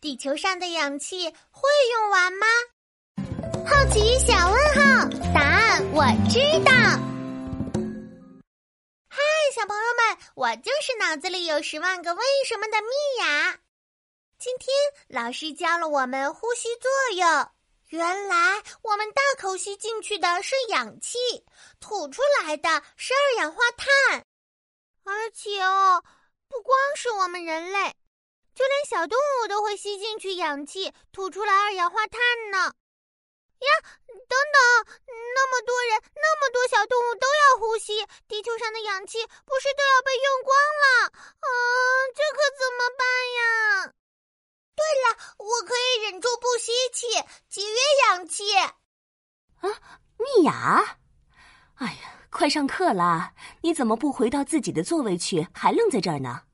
地球上的氧气会用完吗？好奇小问号，答案我知道。嗨，小朋友们，我就是脑子里有十万个为什么的蜜雅。今天老师教了我们呼吸作用。原来我们大口吸进去的是氧气，吐出来的是二氧化碳。而且哦，不光是我们人类。就连小动物都会吸进去氧气，吐出来二氧化碳呢。呀，等等，那么多人，那么多小动物都要呼吸，地球上的氧气不是都要被用光了？啊，这可怎么办呀？对了，我可以忍住不吸气，节约氧气。啊，蜜雅，哎呀，快上课啦！你怎么不回到自己的座位去，还愣在这儿呢？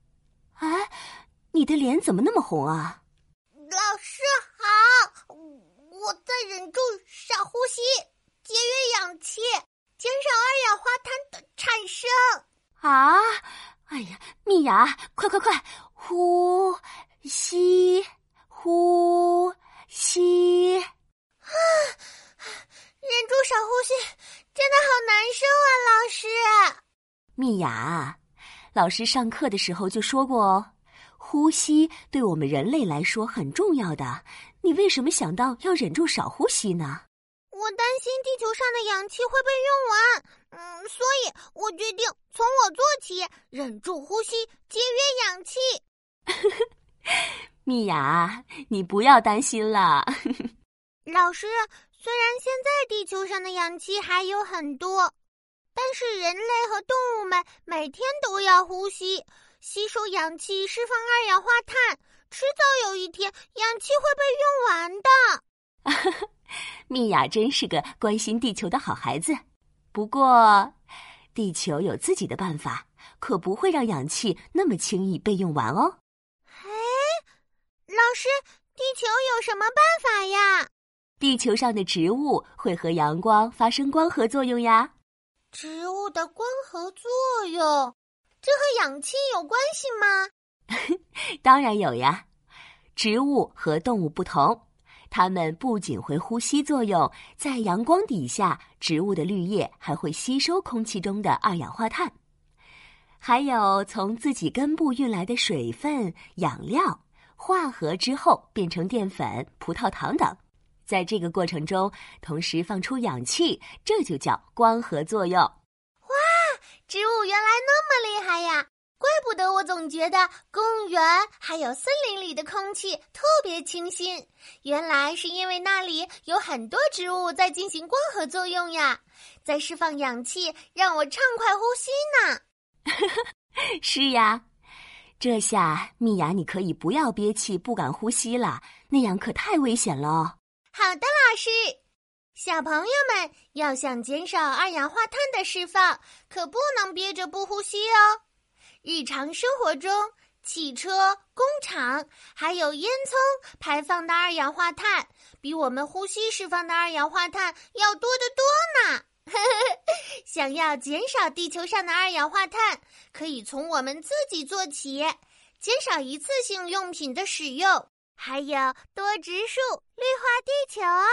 哎。你的脸怎么那么红啊？老师好，我在忍住少呼吸，节约氧气，减少二氧化碳的产生。啊！哎呀，蜜雅，快快快，呼吸，呼吸。啊！忍住少呼吸，真的好难受啊，老师。蜜雅，老师上课的时候就说过哦。呼吸对我们人类来说很重要的，你为什么想到要忍住少呼吸呢？我担心地球上的氧气会被用完，嗯，所以我决定从我做起，忍住呼吸，节约氧气。米娅，你不要担心了。老师，虽然现在地球上的氧气还有很多，但是人类和动物们每天都要呼吸。吸收氧气，释放二氧化碳，迟早有一天氧气会被用完的。蜜雅真是个关心地球的好孩子。不过，地球有自己的办法，可不会让氧气那么轻易被用完哦。哎，老师，地球有什么办法呀？地球上的植物会和阳光发生光合作用呀。植物的光合作用。这和氧气有关系吗？当然有呀。植物和动物不同，它们不仅会呼吸作用，在阳光底下，植物的绿叶还会吸收空气中的二氧化碳，还有从自己根部运来的水分、养料，化合之后变成淀粉、葡萄糖等，在这个过程中同时放出氧气，这就叫光合作用。植物原来那么厉害呀！怪不得我总觉得公园还有森林里的空气特别清新，原来是因为那里有很多植物在进行光合作用呀，在释放氧气，让我畅快呼吸呢。是呀，这下蜜雅你可以不要憋气不敢呼吸了，那样可太危险了。好的，老师。小朋友们要想减少二氧化碳的释放，可不能憋着不呼吸哦。日常生活中，汽车、工厂还有烟囱排放的二氧化碳，比我们呼吸释放的二氧化碳要多得多呢。想要减少地球上的二氧化碳，可以从我们自己做起，减少一次性用品的使用，还有多植树，绿化地球哦。